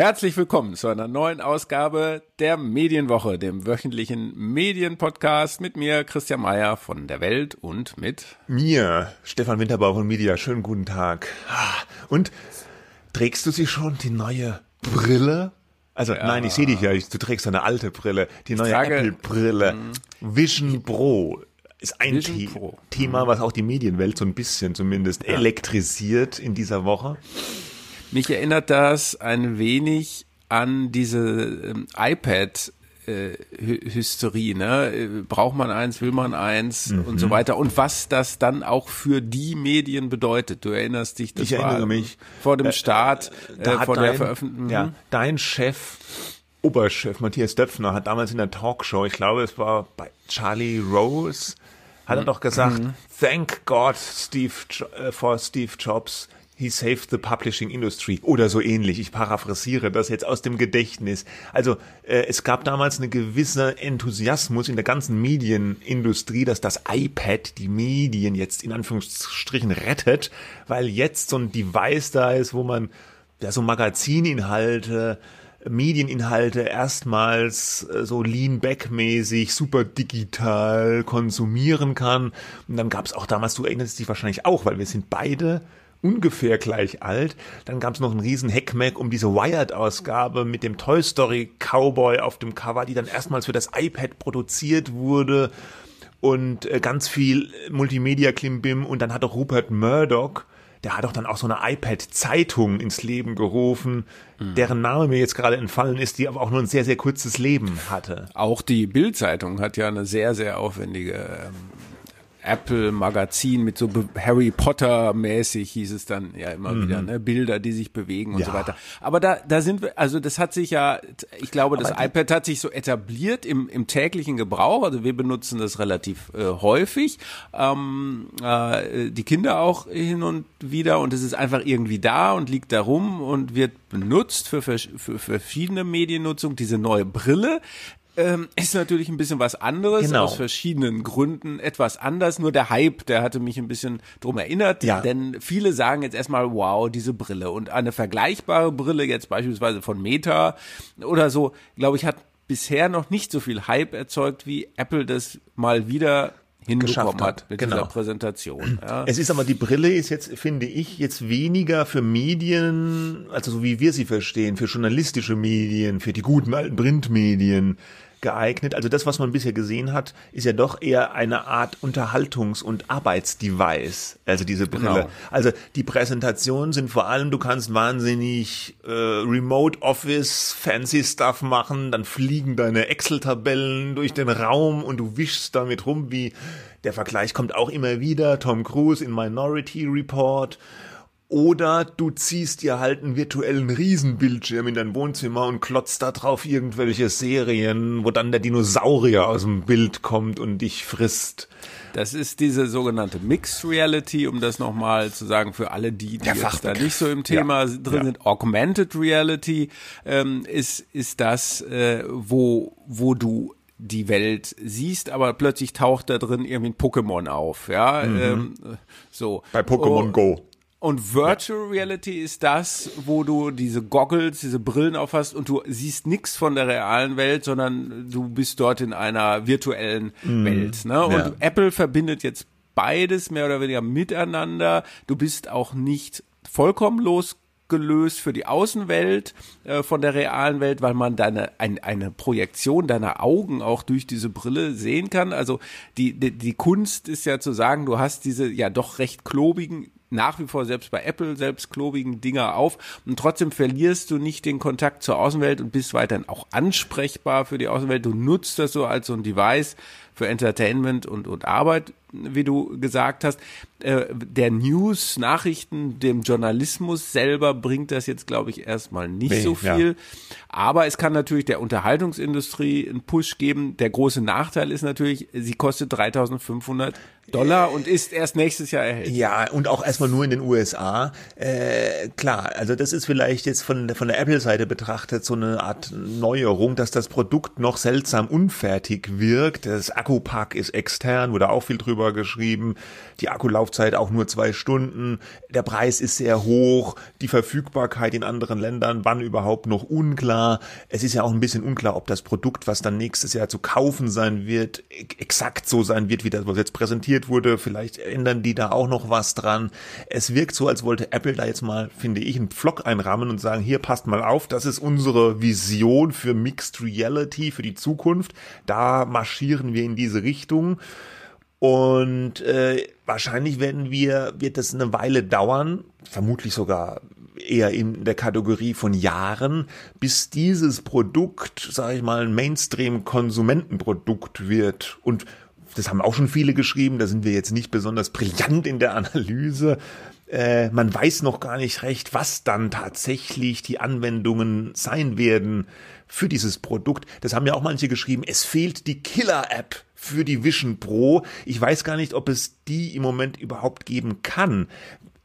Herzlich willkommen zu einer neuen Ausgabe der Medienwoche, dem wöchentlichen Medienpodcast mit mir, Christian Mayer von der Welt und mit mir, Stefan Winterbau von Media. Schönen guten Tag. Und trägst du sie schon, die neue Brille? Also ja. nein, ich sehe dich ja, du trägst eine alte Brille, die neue Apple-Brille, mhm. Vision Pro ist ein The Thema, was auch die Medienwelt so ein bisschen zumindest ja. elektrisiert in dieser Woche. Mich erinnert das ein wenig an diese ähm, iPad äh, Hysterie, ne? Braucht man eins, will man eins mhm. und so weiter. Und was das dann auch für die Medien bedeutet. Du erinnerst dich, das ich war mich. vor dem äh, Start, äh, äh, vor dein, der Veröffentlichung. Ja, mhm. dein Chef, Oberchef Matthias Döpfner hat damals in der Talkshow, ich glaube, es war bei Charlie Rose, hat er mhm. doch gesagt, mhm. thank God Steve, for Steve Jobs He saved the publishing industry oder so ähnlich. Ich paraphrasiere das jetzt aus dem Gedächtnis. Also äh, es gab damals eine gewisse Enthusiasmus in der ganzen Medienindustrie, dass das iPad die Medien jetzt in Anführungsstrichen rettet, weil jetzt so ein Device da ist, wo man ja so Magazininhalte Medieninhalte erstmals äh, so Lean-Back-mäßig, super digital konsumieren kann. Und dann gab es auch damals, du erinnerst dich wahrscheinlich auch, weil wir sind beide ungefähr gleich alt. Dann gab es noch einen riesen Heckmeck um diese Wired-Ausgabe mit dem Toy Story Cowboy auf dem Cover, die dann erstmals für das iPad produziert wurde und äh, ganz viel Multimedia-Klimbim und dann hat auch Rupert Murdoch der hat doch dann auch so eine iPad-Zeitung ins Leben gerufen, mhm. deren Name mir jetzt gerade entfallen ist, die aber auch nur ein sehr, sehr kurzes Leben hatte. Auch die Bild-Zeitung hat ja eine sehr, sehr aufwendige ähm, Apple Magazin mit so Harry Potter mäßig hieß es dann ja immer mhm. wieder, ne? Bilder, die sich bewegen und ja. so weiter. Aber da, da sind wir, also das hat sich ja, ich glaube, das iPad hat sich so etabliert im, im täglichen Gebrauch. Also wir benutzen das relativ äh, häufig. Ähm, äh, die Kinder auch hin und wieder und es ist einfach irgendwie da und liegt da rum und wird benutzt für, für, für verschiedene Mediennutzung. Diese neue Brille ähm, ist natürlich ein bisschen was anderes, genau. aus verschiedenen Gründen etwas anders. Nur der Hype, der hatte mich ein bisschen drum erinnert, ja. denn viele sagen jetzt erstmal, wow, diese Brille. Und eine vergleichbare Brille, jetzt beispielsweise von Meta oder so, glaube ich, hat bisher noch nicht so viel Hype erzeugt, wie Apple das mal wieder hinbekommen hat mit genau. dieser Präsentation. Ja. Es ist aber die Brille ist jetzt, finde ich, jetzt weniger für Medien, also so wie wir sie verstehen, für journalistische Medien, für die guten alten Printmedien geeignet. Also das, was man bisher gesehen hat, ist ja doch eher eine Art Unterhaltungs- und Arbeitsdevice. Also diese Brille. Genau. Also die Präsentationen sind vor allem, du kannst wahnsinnig äh, Remote Office, fancy Stuff machen, dann fliegen deine Excel-Tabellen durch den Raum und du wischst damit rum, wie der Vergleich kommt auch immer wieder. Tom Cruise in Minority Report. Oder du ziehst dir halt einen virtuellen Riesenbildschirm in dein Wohnzimmer und klotzt da drauf irgendwelche Serien, wo dann der Dinosaurier aus dem Bild kommt und dich frisst. Das ist diese sogenannte Mixed Reality, um das nochmal zu sagen für alle die, die jetzt da nicht so im Thema ja. drin ja. sind. Augmented Reality ähm, ist ist das, äh, wo wo du die Welt siehst, aber plötzlich taucht da drin irgendwie ein Pokémon auf, ja, mhm. ähm, so. Bei Pokémon oh, Go. Und Virtual Reality ist das, wo du diese Goggles, diese Brillen aufhast und du siehst nichts von der realen Welt, sondern du bist dort in einer virtuellen mm, Welt. Ne? Und ja. Apple verbindet jetzt beides mehr oder weniger miteinander. Du bist auch nicht vollkommen losgelöst für die Außenwelt äh, von der realen Welt, weil man deine ein, eine Projektion deiner Augen auch durch diese Brille sehen kann. Also die, die die Kunst ist ja zu sagen, du hast diese ja doch recht klobigen nach wie vor selbst bei Apple selbst klobigen Dinger auf und trotzdem verlierst du nicht den Kontakt zur Außenwelt und bist weiterhin auch ansprechbar für die Außenwelt. Du nutzt das so als so ein Device für Entertainment und, und Arbeit, wie du gesagt hast. Äh, der News, Nachrichten, dem Journalismus selber bringt das jetzt, glaube ich, erstmal nicht nee, so viel. Ja. Aber es kann natürlich der Unterhaltungsindustrie einen Push geben. Der große Nachteil ist natürlich, sie kostet 3500 Dollar und ist erst nächstes Jahr erhältlich. Ja, und auch erstmal nur in den USA. Äh, klar, also das ist vielleicht jetzt von, von der Apple-Seite betrachtet so eine Art Neuerung, dass das Produkt noch seltsam unfertig wirkt. Das Akkupack ist extern, wurde auch viel drüber geschrieben. Die Akkulaufzeit auch nur zwei Stunden. Der Preis ist sehr hoch. Die Verfügbarkeit in anderen Ländern, wann überhaupt noch unklar. Es ist ja auch ein bisschen unklar, ob das Produkt, was dann nächstes Jahr zu kaufen sein wird, exakt so sein wird, wie das, was jetzt präsentiert wurde. Vielleicht ändern die da auch noch was dran. Es wirkt so, als wollte Apple da jetzt mal, finde ich, einen Pflock einrahmen und sagen, hier passt mal auf, das ist unsere Vision für Mixed Reality, für die Zukunft. Da marschieren wir in diese Richtung. Und äh, wahrscheinlich werden wir, wird das eine Weile dauern, vermutlich sogar eher in der Kategorie von Jahren, bis dieses Produkt, sage ich mal, ein Mainstream-Konsumentenprodukt wird. Und das haben auch schon viele geschrieben, da sind wir jetzt nicht besonders brillant in der Analyse. Äh, man weiß noch gar nicht recht, was dann tatsächlich die Anwendungen sein werden für dieses Produkt. Das haben ja auch manche geschrieben, es fehlt die Killer-App für die Vision Pro. Ich weiß gar nicht, ob es die im Moment überhaupt geben kann.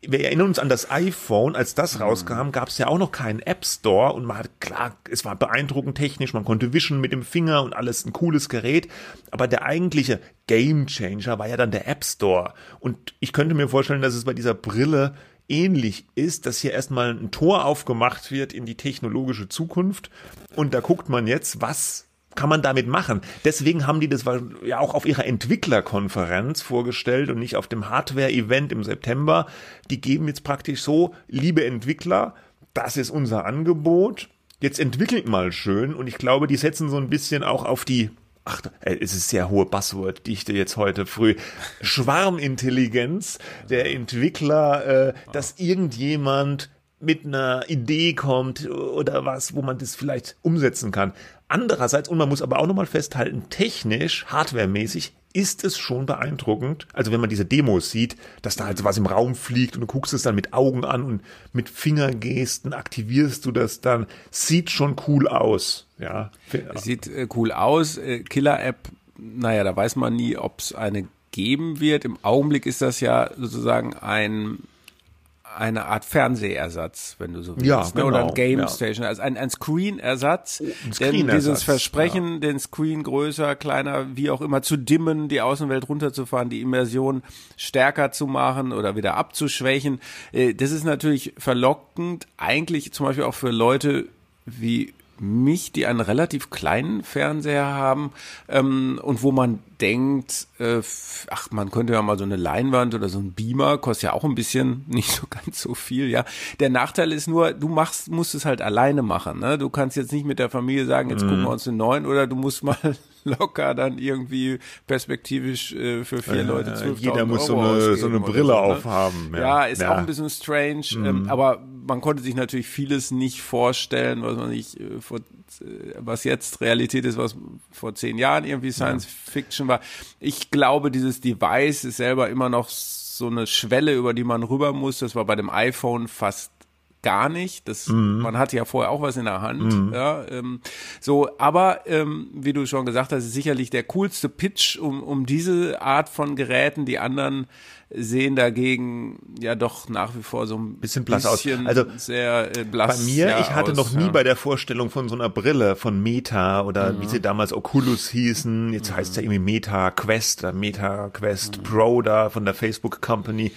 Wir erinnern uns an das iPhone, als das mhm. rauskam, gab es ja auch noch keinen App Store. Und man hat klar, es war beeindruckend technisch, man konnte wischen mit dem Finger und alles. Ein cooles Gerät, aber der eigentliche Game Changer war ja dann der App Store. Und ich könnte mir vorstellen, dass es bei dieser Brille ähnlich ist, dass hier erstmal ein Tor aufgemacht wird in die technologische Zukunft. Und da guckt man jetzt, was kann man damit machen? Deswegen haben die das ja auch auf ihrer Entwicklerkonferenz vorgestellt und nicht auf dem Hardware-Event im September. Die geben jetzt praktisch so, liebe Entwickler, das ist unser Angebot. Jetzt entwickelt mal schön und ich glaube, die setzen so ein bisschen auch auf die ach, es ist sehr hohe Buzzword-Dichte jetzt heute früh, Schwarmintelligenz der Entwickler, äh, dass irgendjemand mit einer Idee kommt oder was, wo man das vielleicht umsetzen kann. Andererseits, und man muss aber auch nochmal festhalten, technisch, hardwaremäßig ist es schon beeindruckend. Also wenn man diese Demos sieht, dass da halt was im Raum fliegt und du guckst es dann mit Augen an und mit Fingergesten aktivierst du das dann. Sieht schon cool aus. Ja. Sieht äh, cool aus. Äh, Killer-App, naja, da weiß man nie, ob es eine geben wird. Im Augenblick ist das ja sozusagen ein eine Art Fernsehersatz, wenn du so willst, ja, ne? genau, oder ein Game ja. Station, also ein, ein Screen-Ersatz, ein Screen denn dieses Versprechen, ja. den Screen größer, kleiner, wie auch immer zu dimmen, die Außenwelt runterzufahren, die Immersion stärker zu machen oder wieder abzuschwächen, äh, das ist natürlich verlockend, eigentlich zum Beispiel auch für Leute wie mich, die einen relativ kleinen Fernseher haben ähm, und wo man denkt, äh, ach, man könnte ja mal so eine Leinwand oder so ein Beamer, kostet ja auch ein bisschen, nicht so ganz so viel, ja. Der Nachteil ist nur, du machst, musst es halt alleine machen, ne? Du kannst jetzt nicht mit der Familie sagen, jetzt mhm. gucken wir uns den neuen oder du musst mal locker dann irgendwie perspektivisch äh, für vier äh, Leute 12 Jeder muss so eine, so eine Brille so, ne? aufhaben. Ja, ja ist ja. auch ein bisschen strange, mhm. ähm, aber man konnte sich natürlich vieles nicht vorstellen, was man nicht äh, vor, äh, was jetzt Realität ist, was vor zehn Jahren irgendwie Science ja. Fiction war. Ich glaube, dieses Device ist selber immer noch so eine Schwelle, über die man rüber muss. Das war bei dem iPhone fast gar nicht. Das, mhm. Man hatte ja vorher auch was in der Hand. Mhm. Ja, ähm, so, aber ähm, wie du schon gesagt hast, ist sicherlich der coolste Pitch um, um diese Art von Geräten. Die anderen sehen dagegen ja doch nach wie vor so ein bisschen, blass aus. Also sehr äh, blass. Bei mir, ich hatte aus, noch nie ja. bei der Vorstellung von so einer Brille von Meta oder mhm. wie sie damals Oculus hießen, jetzt mhm. heißt es ja irgendwie Meta Quest oder Meta Quest mhm. Pro da von der Facebook Company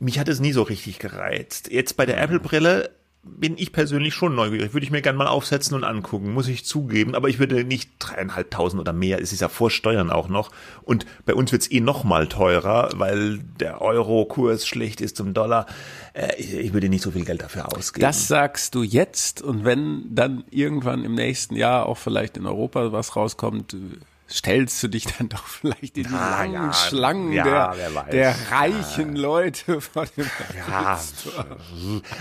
mich hat es nie so richtig gereizt. Jetzt bei der mhm. Apple-Brille bin ich persönlich schon neugierig. Würde ich mir gerne mal aufsetzen und angucken, muss ich zugeben. Aber ich würde nicht dreieinhalbtausend oder mehr, es ist ja vor Steuern auch noch. Und bei uns wird es eh noch mal teurer, weil der Euro-Kurs schlecht ist zum Dollar. Äh, ich würde nicht so viel Geld dafür ausgeben. Das sagst du jetzt. Und wenn dann irgendwann im nächsten Jahr auch vielleicht in Europa was rauskommt, stellst du dich dann doch vielleicht in die ah, langen ja, Schlangen ja, der, der, reichen ja. Leute vor dem ja.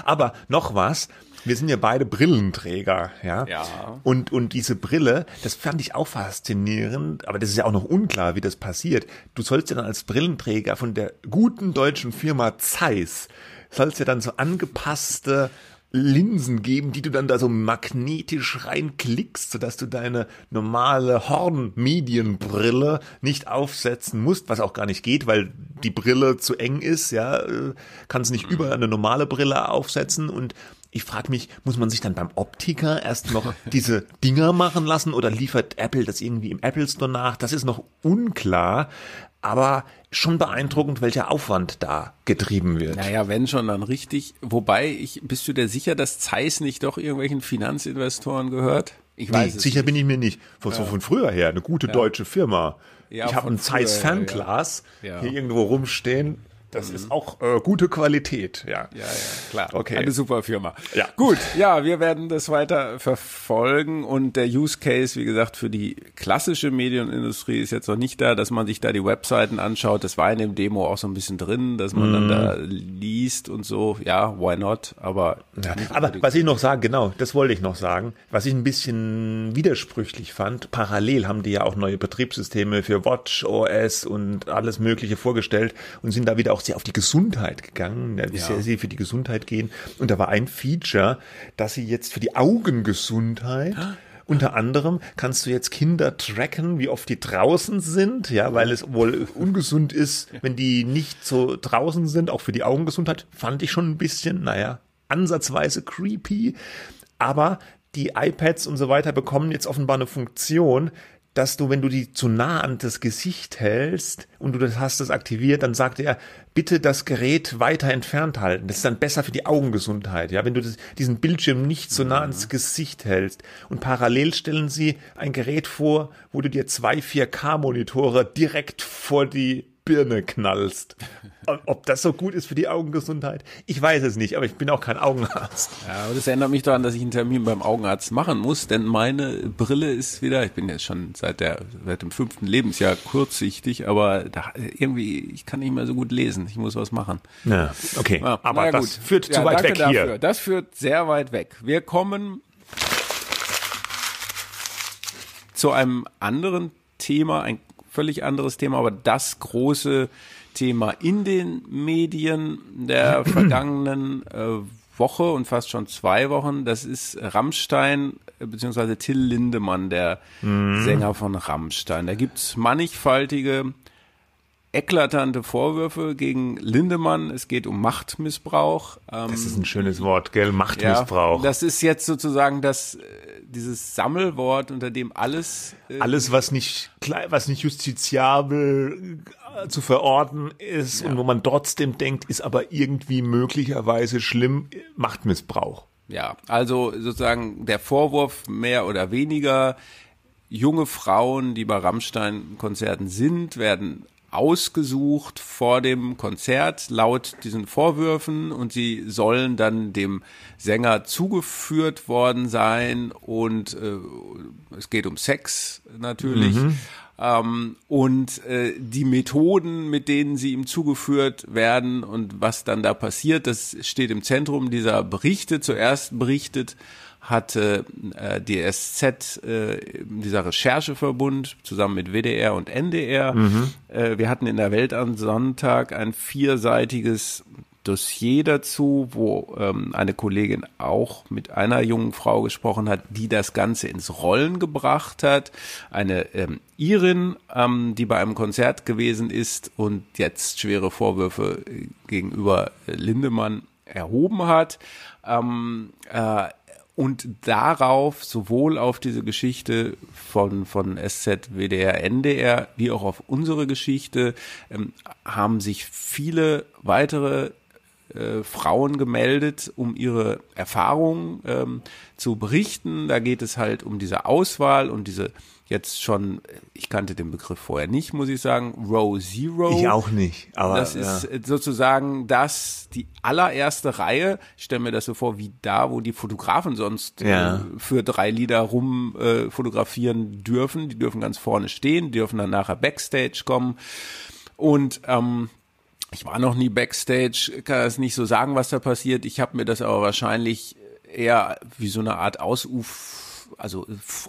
Aber noch was. Wir sind ja beide Brillenträger, ja? ja. Und, und diese Brille, das fand ich auch faszinierend, aber das ist ja auch noch unklar, wie das passiert. Du sollst ja dann als Brillenträger von der guten deutschen Firma Zeiss, sollst ja dann so angepasste Linsen geben, die du dann da so magnetisch reinklickst, sodass du deine normale Hornmedienbrille nicht aufsetzen musst, was auch gar nicht geht, weil die Brille zu eng ist, ja, äh, kannst nicht über eine normale Brille aufsetzen. Und ich frage mich, muss man sich dann beim Optiker erst noch diese Dinger machen lassen oder liefert Apple das irgendwie im Apple Store nach? Das ist noch unklar aber schon beeindruckend, welcher Aufwand da getrieben wird. Naja, wenn schon, dann richtig. Wobei, ich, bist du dir sicher, dass Zeiss nicht doch irgendwelchen Finanzinvestoren gehört? Ich weiß nee, sicher nicht. bin ich mir nicht. Von, ja. von früher her, eine gute ja. deutsche Firma. Ja, ich habe ein Zeiss Fernglas hier irgendwo rumstehen. Das mhm. ist auch äh, gute Qualität, ja. Ja, ja, klar. Okay. Eine super Firma. Ja. Gut, ja, wir werden das weiter verfolgen und der Use Case, wie gesagt, für die klassische Medienindustrie ist jetzt noch nicht da, dass man sich da die Webseiten anschaut. Das war in dem Demo auch so ein bisschen drin, dass man mhm. dann da liest und so. Ja, why not? Aber, ja, aber was ich noch sagen, genau, das wollte ich noch sagen, was ich ein bisschen widersprüchlich fand, parallel haben die ja auch neue Betriebssysteme für Watch OS und alles Mögliche vorgestellt und sind da wieder auch auch sehr auf die Gesundheit gegangen, ja. sehr, sehr für die Gesundheit gehen. Und da war ein Feature, dass sie jetzt für die Augengesundheit unter anderem kannst du jetzt Kinder tracken, wie oft die draußen sind, ja, weil es wohl ungesund ist, wenn die nicht so draußen sind, auch für die Augengesundheit, fand ich schon ein bisschen, naja, ansatzweise creepy. Aber die iPads und so weiter bekommen jetzt offenbar eine Funktion, dass du, wenn du die zu nah an das Gesicht hältst und du das hast das aktiviert, dann sagt er, bitte das Gerät weiter entfernt halten. Das ist dann besser für die Augengesundheit. Ja, wenn du das, diesen Bildschirm nicht so nah ans Gesicht hältst und parallel stellen sie ein Gerät vor, wo du dir zwei 4K Monitore direkt vor die Birne knallst. Ob das so gut ist für die Augengesundheit, ich weiß es nicht, aber ich bin auch kein Augenarzt. Ja, aber das erinnert mich daran, dass ich einen Termin beim Augenarzt machen muss, denn meine Brille ist wieder, ich bin jetzt schon seit der seit dem fünften Lebensjahr kurzsichtig, aber da, irgendwie, ich kann nicht mehr so gut lesen. Ich muss was machen. Ja, okay. Ja, aber das gut. führt ja, zu weit weg dafür. hier. Das führt sehr weit weg. Wir kommen zu einem anderen Thema, ein völlig anderes Thema, aber das große Thema in den Medien der vergangenen äh, Woche und fast schon zwei Wochen, das ist Rammstein äh, beziehungsweise Till Lindemann, der mhm. Sänger von Rammstein. Da gibt's mannigfaltige eklatante Vorwürfe gegen Lindemann. Es geht um Machtmissbrauch. Ähm, das ist ein schönes Wort, gell? Machtmissbrauch. Ja, das ist jetzt sozusagen das, äh, dieses Sammelwort, unter dem alles. Äh, alles, was nicht, was nicht justiziabel äh, zu verorten ist ja. und wo man trotzdem denkt, ist aber irgendwie möglicherweise schlimm, Machtmissbrauch. Ja, also sozusagen der Vorwurf mehr oder weniger, junge Frauen, die bei Rammstein-Konzerten sind, werden ausgesucht vor dem Konzert laut diesen Vorwürfen und sie sollen dann dem Sänger zugeführt worden sein und äh, es geht um Sex natürlich. Mhm. Ähm, und äh, die Methoden, mit denen sie ihm zugeführt werden und was dann da passiert, das steht im Zentrum dieser Berichte. Zuerst berichtet hatte äh, die SZ, äh, dieser Rechercheverbund, zusammen mit WDR und NDR. Mhm. Äh, wir hatten in der Welt am Sonntag ein vierseitiges Dossier dazu, wo ähm, eine Kollegin auch mit einer jungen Frau gesprochen hat, die das Ganze ins Rollen gebracht hat. Eine ähm, Irin, ähm, die bei einem Konzert gewesen ist und jetzt schwere Vorwürfe äh, gegenüber Lindemann erhoben hat. Ähm, äh, und darauf, sowohl auf diese Geschichte von, von SZ, WDR, NDR, wie auch auf unsere Geschichte, ähm, haben sich viele weitere äh, Frauen gemeldet, um ihre Erfahrungen ähm, zu berichten. Da geht es halt um diese Auswahl und diese jetzt schon, ich kannte den Begriff vorher nicht, muss ich sagen, Row Zero. Ich auch nicht, aber das ist ja. sozusagen das, die allererste Reihe. Ich stelle mir das so vor, wie da, wo die Fotografen sonst ja. äh, für drei Lieder rum äh, fotografieren dürfen. Die dürfen ganz vorne stehen, die dürfen dann nachher Backstage kommen. Und ähm, ich war noch nie Backstage, kann das nicht so sagen, was da passiert. Ich habe mir das aber wahrscheinlich eher wie so eine Art Ausuf also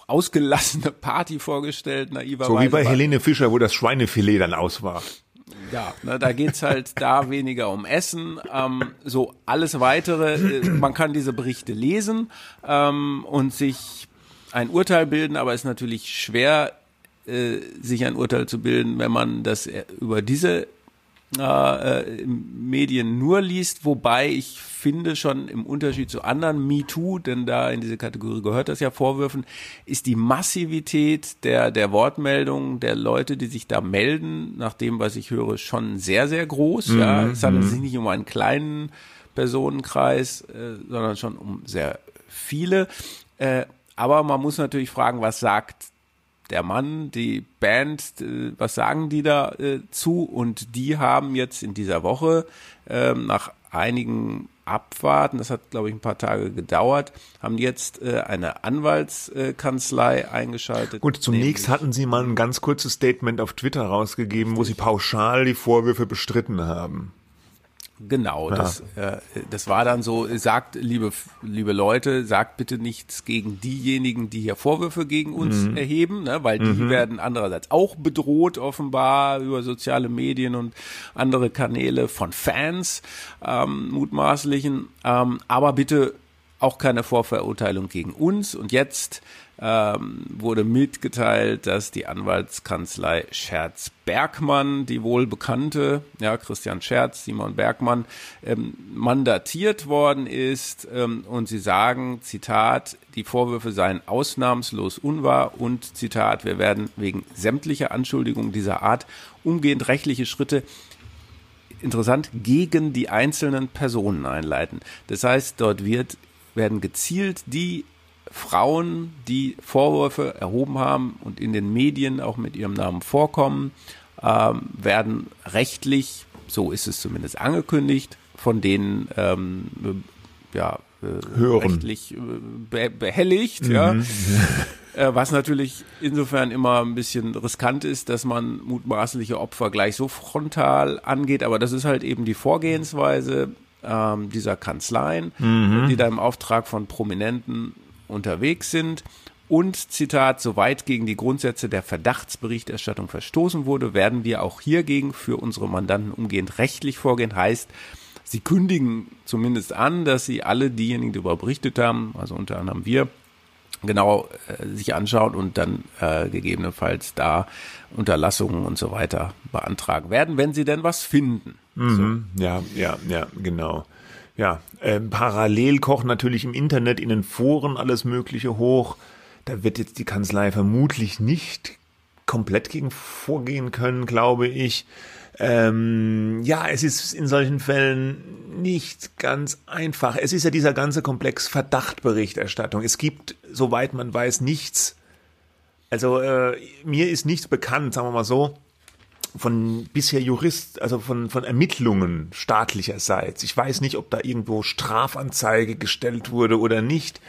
ausgelassene Party vorgestellt, naiverweise. So wie bei Helene Fischer, wo das Schweinefilet dann aus war. ja, ne, da geht's halt da weniger um Essen. Ähm, so alles weitere, äh, man kann diese Berichte lesen ähm, und sich ein Urteil bilden, aber es ist natürlich schwer, äh, sich ein Urteil zu bilden, wenn man das äh, über diese äh, Medien nur liest, wobei ich finde schon im Unterschied zu anderen MeToo, denn da in diese Kategorie gehört das ja Vorwürfen, ist die Massivität der, der Wortmeldungen der Leute, die sich da melden, nach dem, was ich höre, schon sehr, sehr groß. Mhm. Ja, es handelt sich nicht um einen kleinen Personenkreis, äh, sondern schon um sehr viele. Äh, aber man muss natürlich fragen, was sagt der Mann, die Band, äh, was sagen die da äh, zu? Und die haben jetzt in dieser Woche ähm, nach einigen Abwarten, das hat glaube ich ein paar Tage gedauert, haben jetzt äh, eine Anwaltskanzlei eingeschaltet. Gut, zunächst hatten sie mal ein ganz kurzes Statement auf Twitter rausgegeben, wo sie pauschal die Vorwürfe bestritten haben. Genau, ja. das, äh, das war dann so, sagt, liebe, liebe Leute, sagt bitte nichts gegen diejenigen, die hier Vorwürfe gegen uns mhm. erheben, ne, weil die mhm. werden andererseits auch bedroht, offenbar über soziale Medien und andere Kanäle von Fans, ähm, mutmaßlichen. Ähm, aber bitte auch keine Vorverurteilung gegen uns. Und jetzt ähm, wurde mitgeteilt, dass die Anwaltskanzlei Scherz Bergmann, die wohl bekannte, ja, Christian Scherz, Simon Bergmann, ähm, mandatiert worden ist. Ähm, und sie sagen, Zitat, die Vorwürfe seien ausnahmslos unwahr und Zitat, wir werden wegen sämtlicher Anschuldigungen dieser Art umgehend rechtliche Schritte interessant gegen die einzelnen Personen einleiten. Das heißt, dort wird werden gezielt die Frauen, die Vorwürfe erhoben haben und in den Medien auch mit ihrem Namen vorkommen, ähm, werden rechtlich, so ist es zumindest angekündigt, von denen ähm, ja, äh, Hören. rechtlich äh, be behelligt, mhm. ja. Äh, was natürlich insofern immer ein bisschen riskant ist, dass man mutmaßliche Opfer gleich so frontal angeht, aber das ist halt eben die Vorgehensweise ähm, dieser Kanzleien, mhm. die da im Auftrag von Prominenten unterwegs sind. Und Zitat, soweit gegen die Grundsätze der Verdachtsberichterstattung verstoßen wurde, werden wir auch hiergegen für unsere Mandanten umgehend rechtlich vorgehen. Heißt, sie kündigen zumindest an, dass sie alle diejenigen, die darüber berichtet haben, also unter anderem wir, genau äh, sich anschauen und dann äh, gegebenenfalls da Unterlassungen und so weiter beantragen werden, wenn sie denn was finden. Mhm. So. Ja, ja, ja, genau. Ja, ähm, parallel kochen natürlich im Internet, in den Foren alles Mögliche hoch. Da wird jetzt die Kanzlei vermutlich nicht komplett gegen vorgehen können, glaube ich. Ähm, ja, es ist in solchen Fällen nicht ganz einfach. Es ist ja dieser ganze Komplex Verdachtberichterstattung. Es gibt, soweit man weiß, nichts. Also äh, mir ist nichts bekannt, sagen wir mal so, von bisher Jurist, also von, von Ermittlungen staatlicherseits. Ich weiß nicht, ob da irgendwo Strafanzeige gestellt wurde oder nicht,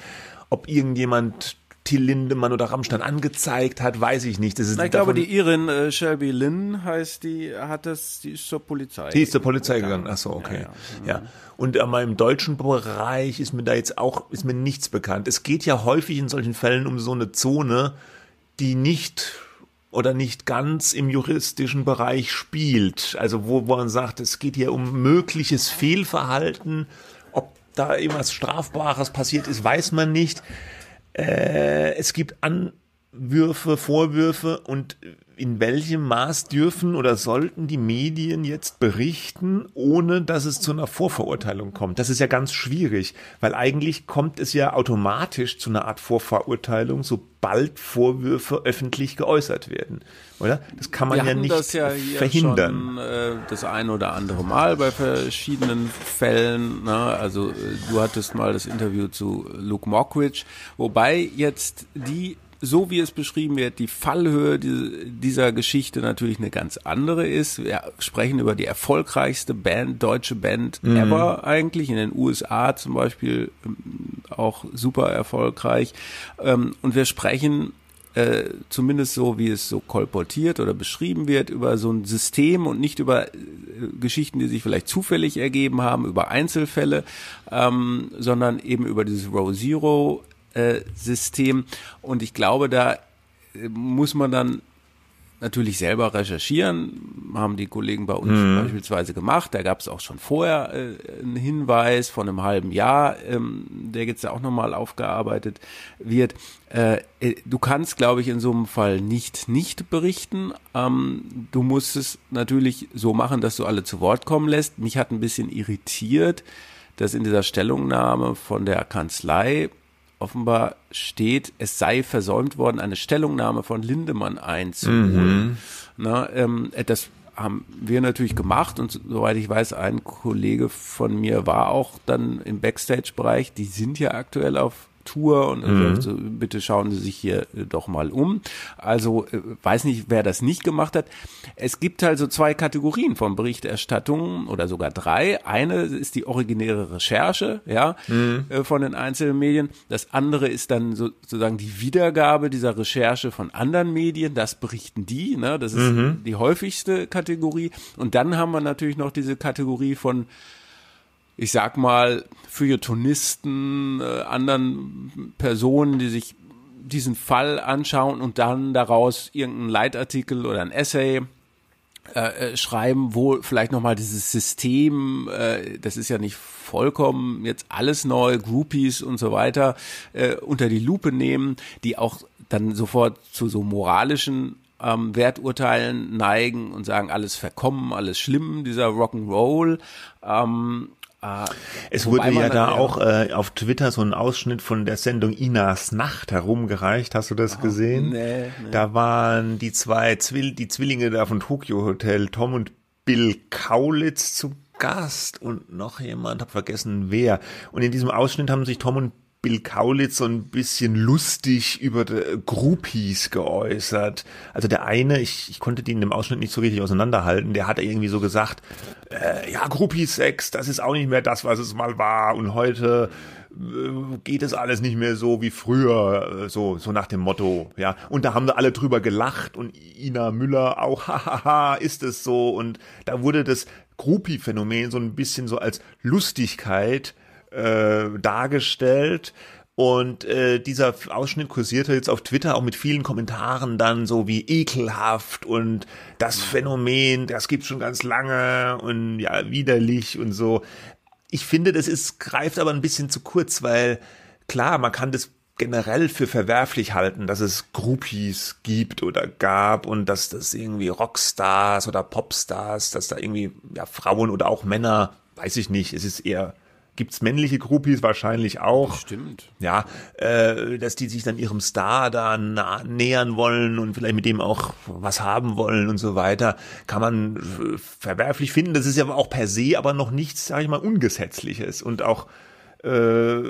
ob irgendjemand Till Lindemann oder Rammstein angezeigt hat, weiß ich nicht. Das ist ich glaube, die Irin äh, Shelby Lynn heißt die, hat das, die ist zur Polizei. Die ist zur Polizei gegangen. Ach so, okay. Ja, ja. ja. Und an meinem deutschen Bereich ist mir da jetzt auch, ist mir nichts bekannt. Es geht ja häufig in solchen Fällen um so eine Zone, die nicht oder nicht ganz im juristischen Bereich spielt. Also wo, man sagt, es geht hier um mögliches Fehlverhalten. Ob da irgendwas Strafbares passiert ist, weiß man nicht. Äh, es gibt Anwürfe, Vorwürfe und in welchem Maß dürfen oder sollten die Medien jetzt berichten, ohne dass es zu einer Vorverurteilung kommt? Das ist ja ganz schwierig, weil eigentlich kommt es ja automatisch zu einer Art Vorverurteilung, sobald Vorwürfe öffentlich geäußert werden, oder? Das kann man Wir ja nicht das ja verhindern. Schon, äh, das ein oder andere Mal bei verschiedenen Fällen. Ne? Also äh, du hattest mal das Interview zu Luke Mockridge, wobei jetzt die so wie es beschrieben wird, die Fallhöhe dieser Geschichte natürlich eine ganz andere ist. Wir sprechen über die erfolgreichste Band, deutsche Band mhm. ever eigentlich, in den USA zum Beispiel ähm, auch super erfolgreich. Ähm, und wir sprechen äh, zumindest so, wie es so kolportiert oder beschrieben wird, über so ein System und nicht über äh, Geschichten, die sich vielleicht zufällig ergeben haben, über Einzelfälle, ähm, sondern eben über dieses Row Zero System. Und ich glaube, da äh, muss man dann natürlich selber recherchieren, haben die Kollegen bei uns mhm. beispielsweise gemacht. Da gab es auch schon vorher äh, einen Hinweis von einem halben Jahr, ähm, der jetzt auch nochmal aufgearbeitet wird. Äh, äh, du kannst, glaube ich, in so einem Fall nicht nicht berichten. Ähm, du musst es natürlich so machen, dass du alle zu Wort kommen lässt. Mich hat ein bisschen irritiert, dass in dieser Stellungnahme von der Kanzlei offenbar steht, es sei versäumt worden, eine Stellungnahme von Lindemann einzuholen. Mhm. Na, ähm, das haben wir natürlich gemacht und soweit ich weiß, ein Kollege von mir war auch dann im Backstage-Bereich. Die sind ja aktuell auf Tour und mhm. also, bitte schauen Sie sich hier äh, doch mal um. Also äh, weiß nicht, wer das nicht gemacht hat. Es gibt halt so zwei Kategorien von Berichterstattungen oder sogar drei. Eine ist die originäre Recherche, ja, mhm. Äh, von den einzelnen Medien. Das andere ist dann sozusagen die Wiedergabe dieser Recherche von anderen Medien. Das berichten die, ne? Das ist mhm. die häufigste Kategorie. Und dann haben wir natürlich noch diese Kategorie von ich sag mal, Feuilletonisten, äh, anderen Personen, die sich diesen Fall anschauen und dann daraus irgendeinen Leitartikel oder ein Essay äh, äh schreiben, wo vielleicht nochmal dieses System, äh, das ist ja nicht vollkommen jetzt alles neu, Groupies und so weiter, äh, unter die Lupe nehmen, die auch dann sofort zu so moralischen ähm, Werturteilen neigen und sagen, alles verkommen, alles schlimm, dieser Rock'n'Roll. Ähm, äh, es wurde ja da ja auch äh, auf Twitter so ein Ausschnitt von der Sendung Inas Nacht herumgereicht. Hast du das oh, gesehen? Nee, nee. Da waren die zwei Zwill die Zwillinge da von Tokyo Hotel, Tom und Bill Kaulitz zu Gast und noch jemand, hab vergessen wer. Und in diesem Ausschnitt haben sich Tom und Bill Kaulitz so ein bisschen lustig über die Groupies geäußert. Also der eine, ich, ich konnte die in dem Ausschnitt nicht so richtig auseinanderhalten, der hat irgendwie so gesagt, äh, ja, Groupie-Sex, das ist auch nicht mehr das, was es mal war und heute äh, geht es alles nicht mehr so wie früher, äh, so, so nach dem Motto, ja. Und da haben wir alle drüber gelacht und Ina Müller auch, hahaha, ist es so. Und da wurde das Groupie-Phänomen so ein bisschen so als Lustigkeit äh, dargestellt. Und äh, dieser Ausschnitt kursierte jetzt auf Twitter auch mit vielen Kommentaren dann so wie ekelhaft und das Phänomen, das gibt's schon ganz lange und ja, widerlich und so. Ich finde, das ist, greift aber ein bisschen zu kurz, weil klar, man kann das generell für verwerflich halten, dass es Groupies gibt oder gab und dass das irgendwie Rockstars oder Popstars, dass da irgendwie ja, Frauen oder auch Männer, weiß ich nicht, es ist eher Gibt's männliche Groupies wahrscheinlich auch. Stimmt. Ja, äh, dass die sich dann ihrem Star da nähern wollen und vielleicht mit dem auch was haben wollen und so weiter, kann man äh, verwerflich finden. Das ist ja auch per se aber noch nichts, sage ich mal, ungesetzliches und auch äh,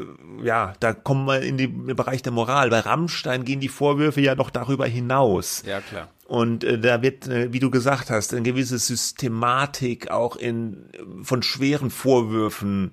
ja, da kommen wir in den Bereich der Moral. Bei Rammstein gehen die Vorwürfe ja noch darüber hinaus. Ja, klar. Und äh, da wird, äh, wie du gesagt hast, eine gewisse Systematik auch in von schweren Vorwürfen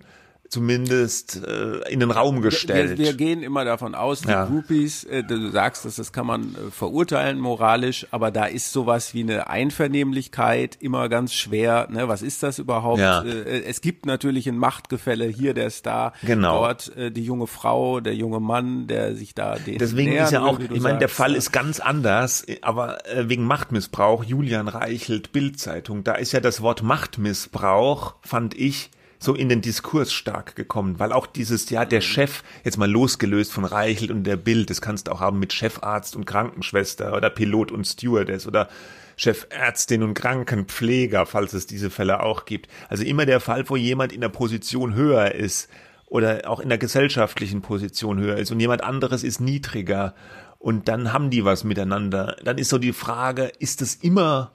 zumindest äh, in den Raum gestellt. Wir, wir, gehen immer davon aus, die ja. Groupies, äh, du sagst, dass das kann man äh, verurteilen moralisch, aber da ist sowas wie eine Einvernehmlichkeit immer ganz schwer. Ne? Was ist das überhaupt? Ja. Äh, es gibt natürlich ein Machtgefälle, hier der Star, genau. dort äh, die junge Frau, der junge Mann, der sich da den Deswegen ist ja auch, ich meine, der Fall ist ganz anders, aber äh, wegen Machtmissbrauch, Julian Reichelt, Bildzeitung, da ist ja das Wort Machtmissbrauch, fand ich, so in den Diskurs stark gekommen, weil auch dieses, ja, der Chef, jetzt mal losgelöst von Reichelt und der Bild, das kannst du auch haben mit Chefarzt und Krankenschwester oder Pilot und Stewardess oder Chefärztin und Krankenpfleger, falls es diese Fälle auch gibt. Also immer der Fall, wo jemand in der Position höher ist oder auch in der gesellschaftlichen Position höher ist und jemand anderes ist niedriger und dann haben die was miteinander. Dann ist so die Frage, ist es immer,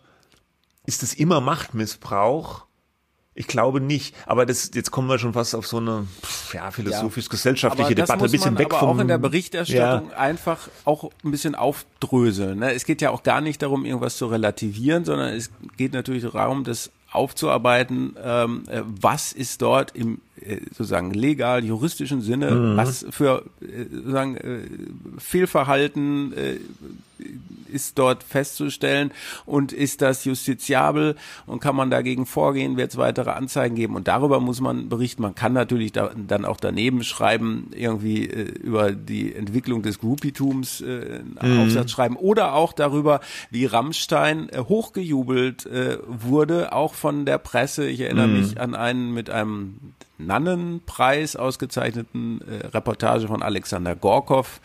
ist es immer Machtmissbrauch? Ich glaube nicht, aber das jetzt kommen wir schon fast auf so eine ja, philosophisch-gesellschaftliche Debatte, ein bisschen weg aber vom. auch in der Berichterstattung ja. einfach auch ein bisschen aufdröseln. Ne? Es geht ja auch gar nicht darum, irgendwas zu relativieren, sondern es geht natürlich darum, das aufzuarbeiten, ähm, äh, was ist dort im äh, sozusagen legal juristischen Sinne, mhm. was für äh, sozusagen äh, Fehlverhalten ist dort festzustellen und ist das justiziabel und kann man dagegen vorgehen, wird es weitere Anzeigen geben und darüber muss man berichten. Man kann natürlich da, dann auch daneben schreiben, irgendwie äh, über die Entwicklung des Groupietums äh, einen mhm. Aufsatz schreiben oder auch darüber, wie Rammstein äh, hochgejubelt äh, wurde, auch von der Presse. Ich erinnere mhm. mich an einen mit einem Nannenpreis ausgezeichneten äh, Reportage von Alexander Gorkov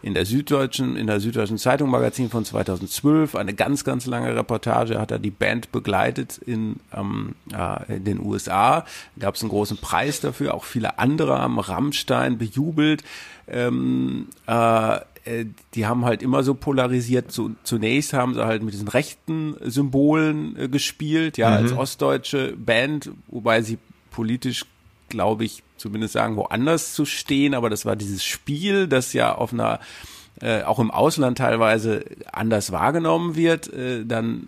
in der Süddeutschen, in der Süddeutschen Zeitung Magazin von 2012. Eine ganz, ganz lange Reportage hat er die Band begleitet in, ähm, äh, in den USA. Gab es einen großen Preis dafür. Auch viele andere haben Rammstein bejubelt. Ähm, äh, äh die haben halt immer so polarisiert. Zu, zunächst haben sie halt mit diesen rechten Symbolen äh, gespielt, ja, mhm. als ostdeutsche Band, wobei sie politisch glaube ich, zumindest sagen, woanders zu stehen, aber das war dieses Spiel, das ja auf einer äh, auch im Ausland teilweise anders wahrgenommen wird, äh, dann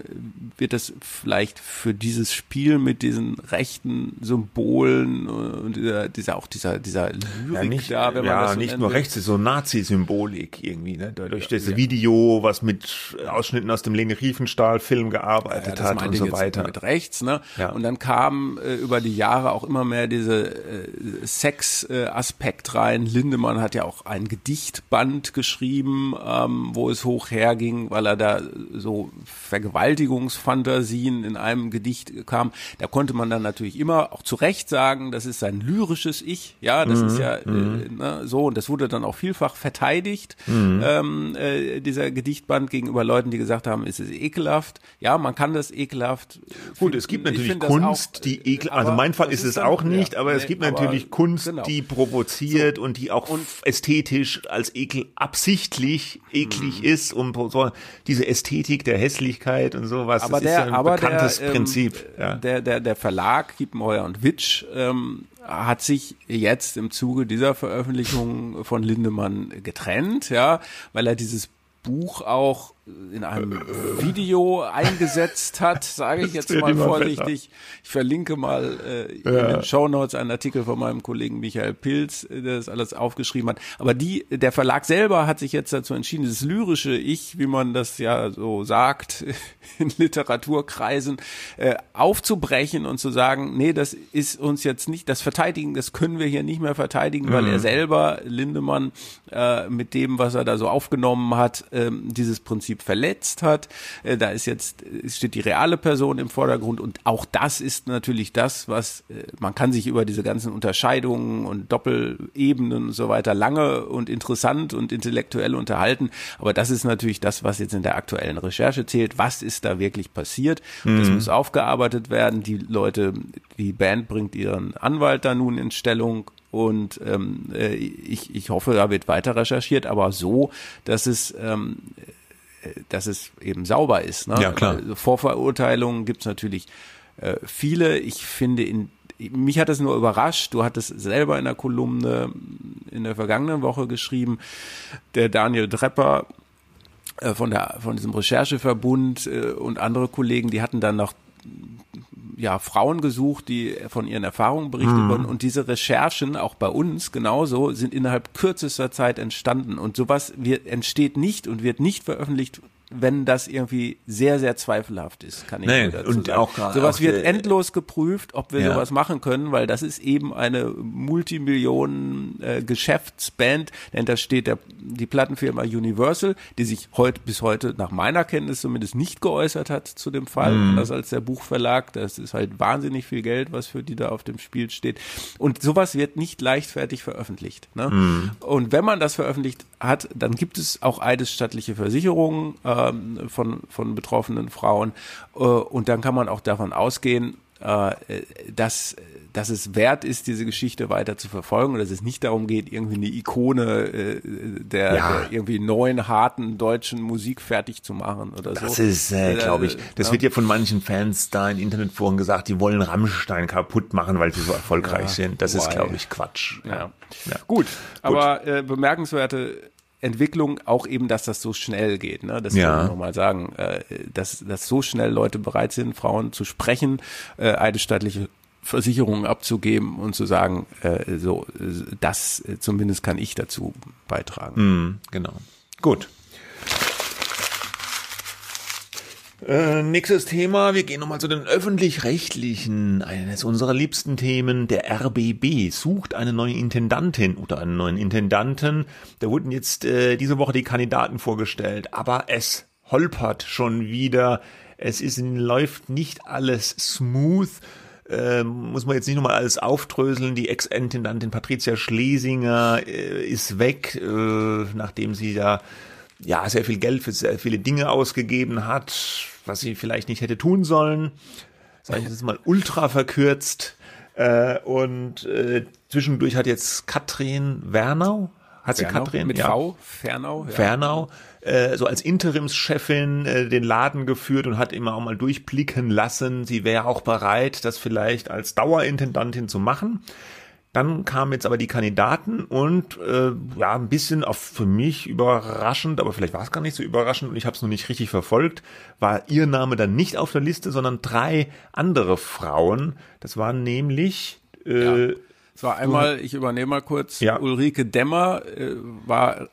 wird das vielleicht für dieses Spiel mit diesen rechten Symbolen und dieser, dieser auch dieser dieser Lyrik ja, nicht, da, wenn man ja, das so nicht nur rechts, so Nazi-Symbolik irgendwie, ne? Durch das ja. Video, was mit Ausschnitten aus dem Leni Riefenstahl-Film gearbeitet ja, hat und so weiter. Mit rechts, ne? Ja. Und dann kam äh, über die Jahre auch immer mehr diese äh, Sex-Aspekt äh, rein. Lindemann hat ja auch ein Gedichtband geschrieben geschrieben, ähm, wo es hoch herging, weil er da so Vergewaltigungsfantasien in einem Gedicht kam. Da konnte man dann natürlich immer auch zu Recht sagen, das ist sein lyrisches Ich. Ja, das mhm. ist ja mhm. äh, ne, so und das wurde dann auch vielfach verteidigt, mhm. ähm, äh, dieser Gedichtband gegenüber Leuten, die gesagt haben, es ist ekelhaft. Ja, man kann das ekelhaft. Gut, es gibt natürlich Kunst, auch, die ekel, also mein Fall ist es dann, auch nicht, ja, aber nee, es gibt natürlich Kunst, genau. die provoziert so. und die auch und, ästhetisch als Ekel absichtlich eklig mhm. ist, um so diese Ästhetik der Hässlichkeit und sowas. Aber das der, ist ja ein aber bekanntes der, ähm, Prinzip. Ja. Der, der, der Verlag Kiepenheuer und Witsch ähm, hat sich jetzt im Zuge dieser Veröffentlichung von Lindemann getrennt, ja, weil er dieses Buch auch in einem Video eingesetzt hat, sage ich jetzt mal vorsichtig. Ich verlinke mal äh, in ja. den Show Notes einen Artikel von meinem Kollegen Michael Pilz, der das alles aufgeschrieben hat. Aber die, der Verlag selber hat sich jetzt dazu entschieden, das lyrische Ich, wie man das ja so sagt in Literaturkreisen, äh, aufzubrechen und zu sagen, nee, das ist uns jetzt nicht, das verteidigen, das können wir hier nicht mehr verteidigen, mhm. weil er selber, Lindemann, äh, mit dem, was er da so aufgenommen hat, äh, dieses Prinzip verletzt hat. Äh, da ist jetzt, steht die reale Person im Vordergrund und auch das ist natürlich das, was, äh, man kann sich über diese ganzen Unterscheidungen und Doppelebenen und so weiter lange und interessant und intellektuell unterhalten. Aber das ist natürlich das, was jetzt in der aktuellen Recherche zählt. Was ist da wirklich passiert? Mhm. Das muss aufgearbeitet werden. Die Leute, die Band bringt ihren Anwalt da nun in Stellung und ähm, äh, ich, ich hoffe, da wird weiter recherchiert, aber so, dass es ähm, dass es eben sauber ist. Ne? Ja, klar. Also Vorverurteilungen gibt es natürlich äh, viele. Ich finde, in, mich hat das nur überrascht. Du hattest selber in der Kolumne in der vergangenen Woche geschrieben, der Daniel Drepper äh, von der von diesem Rechercheverbund äh, und andere Kollegen, die hatten dann noch ja, Frauen gesucht, die von ihren Erfahrungen berichtet mhm. wurden. Und diese Recherchen, auch bei uns genauso, sind innerhalb kürzester Zeit entstanden. Und sowas wird, entsteht nicht und wird nicht veröffentlicht wenn das irgendwie sehr, sehr zweifelhaft ist, kann ich nee, dazu und sagen. Auch, sowas auch wird endlos geprüft, ob wir ja. sowas machen können, weil das ist eben eine Multimillionen äh, denn da steht der, die Plattenfirma Universal, die sich heute bis heute nach meiner Kenntnis zumindest nicht geäußert hat zu dem Fall, mm. das als der Buchverlag, das ist halt wahnsinnig viel Geld, was für die da auf dem Spiel steht. Und sowas wird nicht leichtfertig veröffentlicht. Ne? Mm. Und wenn man das veröffentlicht hat, dann gibt es auch eidesstattliche Versicherungen, äh, ähm, von, von betroffenen Frauen. Äh, und dann kann man auch davon ausgehen, äh, dass, dass es wert ist, diese Geschichte weiter zu verfolgen und dass es nicht darum geht, irgendwie eine Ikone äh, der, ja. der irgendwie neuen, harten deutschen Musik fertig zu machen oder das so. Das ist, äh, glaube ich, das ja. wird ja von manchen Fans da in Internetforen gesagt, die wollen Rammstein kaputt machen, weil sie so erfolgreich ja. sind. Das Why? ist, glaube ich, Quatsch. Ja. Gut, Gut, aber äh, bemerkenswerte Entwicklung auch eben, dass das so schnell geht. Ne? Das ja. kann man nochmal sagen, äh, dass, dass so schnell Leute bereit sind, Frauen zu sprechen, äh, eidesstattliche Versicherungen abzugeben und zu sagen, äh, so, das äh, zumindest kann ich dazu beitragen. Mm, genau. Gut. Äh, nächstes Thema, wir gehen nochmal zu den öffentlich-rechtlichen. Eines unserer liebsten Themen, der RBB sucht eine neue Intendantin oder einen neuen Intendanten. Da wurden jetzt äh, diese Woche die Kandidaten vorgestellt, aber es holpert schon wieder. Es ist, läuft nicht alles smooth. Äh, muss man jetzt nicht nochmal alles aufdröseln. Die Ex-Intendantin Patricia Schlesinger äh, ist weg, nachdem sie da ja sehr viel Geld für sehr viele Dinge ausgegeben hat was sie vielleicht nicht hätte tun sollen. Sag ich jetzt mal ultra verkürzt. Äh, und äh, zwischendurch hat jetzt Katrin Wernau, hat sie Fernau, Katrin? Mit ja. V, Fernau. Ja. Fernau, äh, so als Interimschefin äh, den Laden geführt und hat immer auch mal durchblicken lassen, sie wäre auch bereit, das vielleicht als Dauerintendantin zu machen. Dann kamen jetzt aber die Kandidaten und äh, ja, ein bisschen auch für mich überraschend, aber vielleicht war es gar nicht so überraschend und ich habe es noch nicht richtig verfolgt, war ihr Name dann nicht auf der Liste, sondern drei andere Frauen. Das waren nämlich äh, ja. Es war einmal, ich übernehme mal kurz, Ja. Ulrike Demmer äh, war äh,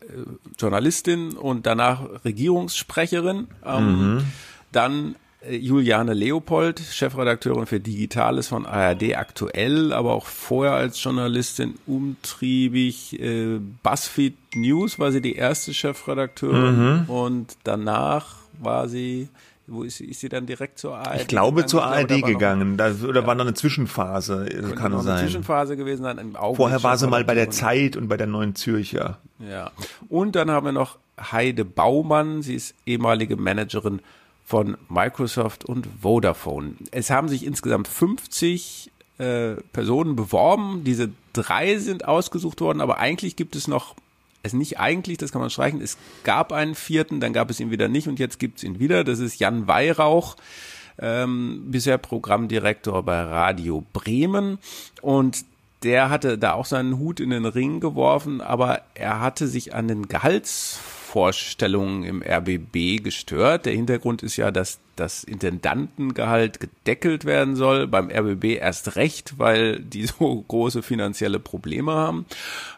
Journalistin und danach Regierungssprecherin. Ähm, Dann äh, Juliane Leopold, Chefredakteurin für Digitales von ARD aktuell, aber auch vorher als Journalistin umtriebig. Äh, BuzzFeed News war sie die erste Chefredakteurin und danach war sie, wo ist sie, ist sie dann direkt zur ARD? ich glaube gegangen? zur da ARD war noch- gegangen, da, oder war noch eine Zwischenphase, das könnte kann noch eine sein. Zwischenphase gewesen sein. Vorher war sie mal bei der. Zeit und bei der Neuen Zürcher. Ja. Und dann haben wir noch Heide Baumann. Sie ist ehemalige Managerin von Microsoft und Vodafone. Es haben sich insgesamt 50 äh, Personen beworben. Diese drei sind ausgesucht worden, aber eigentlich gibt es noch, es nicht eigentlich, das kann man streichen, es gab einen vierten, dann gab es ihn wieder nicht und jetzt gibt es ihn wieder. Das ist Jan Weihrauch ähm, bisher Programmdirektor bei Radio Bremen und der hatte da auch seinen Hut in den Ring geworfen, aber er hatte sich an den Gehaltsvorstellungen im RBB gestört. Der Hintergrund ist ja, dass das Intendantengehalt gedeckelt werden soll, beim RBB erst recht, weil die so große finanzielle Probleme haben.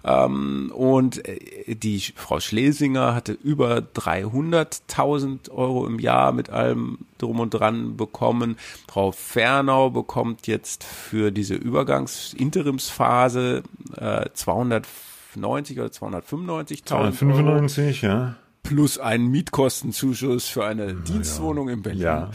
Ähm, und äh, die Frau Schlesinger hatte über 300.000 Euro im Jahr mit allem drum und dran bekommen. Frau Fernau bekommt jetzt für diese Übergangs-Interimsphase äh, 290 oder 295.000 Euro 95, ja. plus einen Mietkostenzuschuss für eine Dienstwohnung in Berlin. Ja,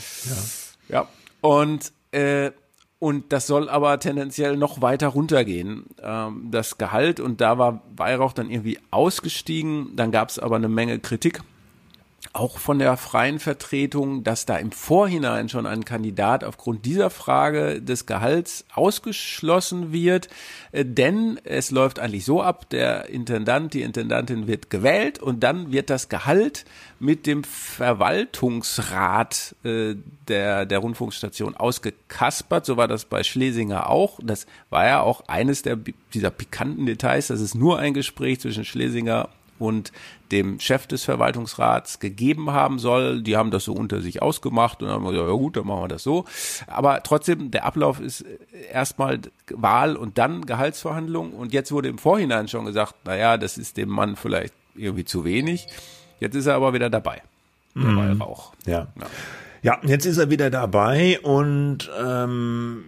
Ja, und, äh, und das soll aber tendenziell noch weiter runtergehen, ähm, das Gehalt. Und da war Weihrauch dann irgendwie ausgestiegen. Dann gab es aber eine Menge Kritik, auch von der freien Vertretung, dass da im Vorhinein schon ein Kandidat aufgrund dieser Frage des Gehalts ausgeschlossen wird. Äh, Denn es läuft eigentlich so ab, der Intendant, die Intendantin wird gewählt und dann wird das Gehalt mit dem Verwaltungsrat äh, der, der Rundfunkstation ausgekaspert. So war das bei Schlesinger auch. Das war ja auch eines der, dieser pikanten Details, dass es nur ein Gespräch zwischen Schlesinger und dem Chef des Verwaltungsrats gegeben haben soll. Die haben das so unter sich ausgemacht und haben gesagt, ja gut, dann machen wir das so. Aber trotzdem, der Ablauf ist erstmal Wahl und dann Gehaltsverhandlung. Und jetzt wurde im Vorhinein schon gesagt, naja, das ist dem Mann vielleicht irgendwie zu wenig. Jetzt ist er aber wieder dabei. Der Mhm. Weihrauch. Ja. Ja, jetzt ist er wieder dabei und ähm,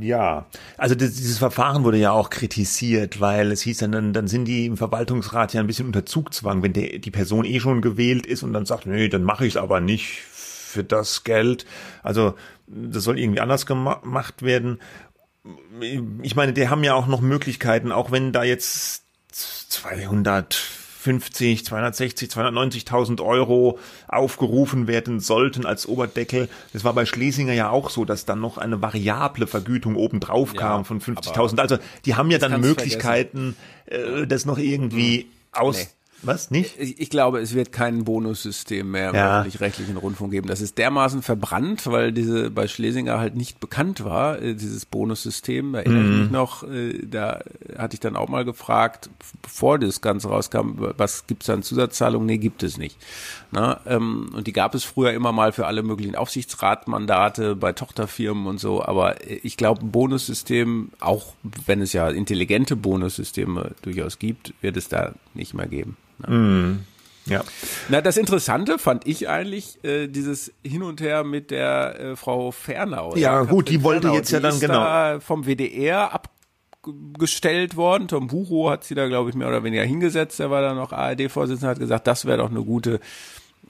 ja, also das, dieses Verfahren wurde ja auch kritisiert, weil es hieß dann, dann, sind die im Verwaltungsrat ja ein bisschen unter Zugzwang, wenn der, die Person eh schon gewählt ist und dann sagt, nee, dann mache ich es aber nicht für das Geld. Also das soll irgendwie anders gema- gemacht werden. Ich meine, die haben ja auch noch Möglichkeiten, auch wenn da jetzt 250, 260, 290.000 Euro aufgerufen werden sollten als Oberdeckel. Das war bei Schlesinger ja auch so, dass dann noch eine variable Vergütung obendrauf Ja, kam von 50.000. Also die haben ja dann Möglichkeiten, äh, das noch irgendwie aus... Nee. Was, nicht? Ich, ich glaube, es wird kein Bonussystem mehr im Ja. öffentlich-rechtlichen Rundfunk geben. Das ist dermaßen verbrannt, weil diese bei Schlesinger halt nicht bekannt war, äh, dieses Bonussystem. Da erinnere ich mich noch, äh, da hatte ich dann auch mal gefragt, bevor das Ganze rauskam, was gibt's da an Zusatzzahlungen? Nee, gibt es nicht. Na, ähm, und die gab es früher immer mal für alle möglichen Aufsichtsratmandate bei Tochterfirmen und so. Aber äh, ich glaube, ein Bonussystem, auch wenn es ja intelligente Bonussysteme durchaus gibt, wird es da nicht mehr geben. Ja, Ja. Na, das Interessante fand ich eigentlich äh, dieses Hin und Her mit der äh, Frau Fernau. Ja, gut, die wollte Fernau. jetzt ja Die dann ist genau. Da vom WDR abgestellt worden. Tom Bucho hat sie da, glaube ich, mehr oder weniger hingesetzt. Der war da noch ARD-Vorsitzender, hat gesagt, das wäre doch eine gute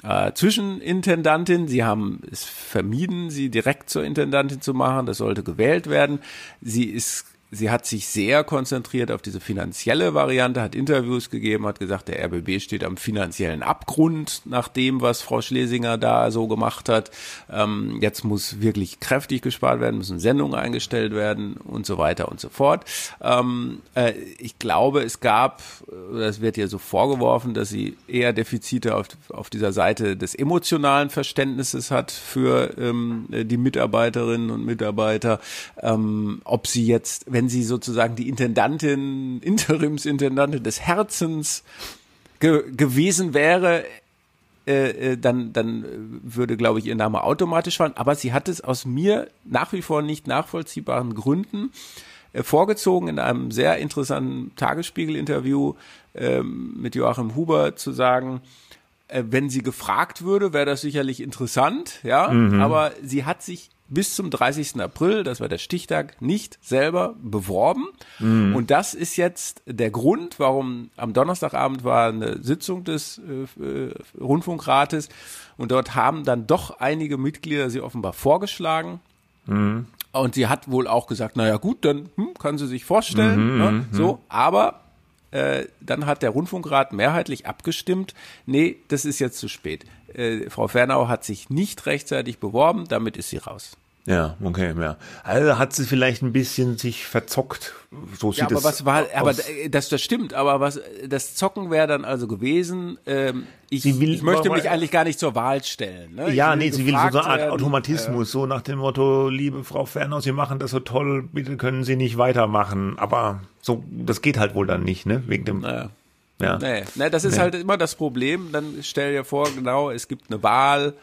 äh, Zwischenintendantin. Sie haben es vermieden, sie direkt zur Intendantin zu machen. Das sollte gewählt werden. Sie ist Sie hat sich sehr konzentriert auf diese finanzielle Variante, hat Interviews gegeben, hat gesagt, der RBB steht am finanziellen Abgrund nach dem, was Frau Schlesinger da so gemacht hat. Ähm, jetzt muss wirklich kräftig gespart werden, müssen Sendungen eingestellt werden und so weiter und so fort. Ähm, äh, ich glaube, es gab, das wird ihr so vorgeworfen, dass sie eher Defizite auf, auf dieser Seite des emotionalen Verständnisses hat für ähm, die Mitarbeiterinnen und Mitarbeiter. Ähm, ob sie jetzt, wenn sie sozusagen die Intendantin, Interimsintendantin des Herzens ge gewesen wäre, äh, äh, dann, dann würde, glaube ich, ihr Name automatisch fallen. Aber sie hat es aus mir nach wie vor nicht nachvollziehbaren Gründen äh, vorgezogen, in einem sehr interessanten Tagesspiegel-Interview ähm, mit Joachim Huber zu sagen, äh, wenn sie gefragt würde, wäre das sicherlich interessant, ja, Mhm. aber sie hat sich bis zum 30. April, das war der Stichtag, nicht selber beworben. Mhm. Und das ist jetzt der Grund, warum am Donnerstagabend war eine Sitzung des äh, äh, Rundfunkrates und dort haben dann doch einige Mitglieder sie offenbar vorgeschlagen. Mhm. Und sie hat wohl auch gesagt, naja gut, dann hm, kann sie sich vorstellen. Mhm, ne? So, aber äh, dann hat der Rundfunkrat mehrheitlich abgestimmt, nee, das ist jetzt zu spät. Äh, Frau Fernau hat sich nicht rechtzeitig beworben, damit ist sie raus. Ja, okay, ja. Also hat sie vielleicht ein bisschen sich verzockt. So sieht Ja, aber es was war, aber aus. das, das stimmt, aber was, das Zocken wäre dann also gewesen, ähm, ich, Sie will- ich möchte mich eigentlich gar nicht zur Wahl stellen. Ne? Ja, nee, sie will so eine Art. Automatismus, so nach dem Motto, liebe Frau Fernau, Sie machen das so toll, bitte können Sie nicht weitermachen. Aber so, das geht halt wohl dann nicht, ne? Wegen dem, Naja. Ja. Nee, nee, das ist Nee. halt immer das Problem. Dann stell dir vor, genau, es gibt eine Wahl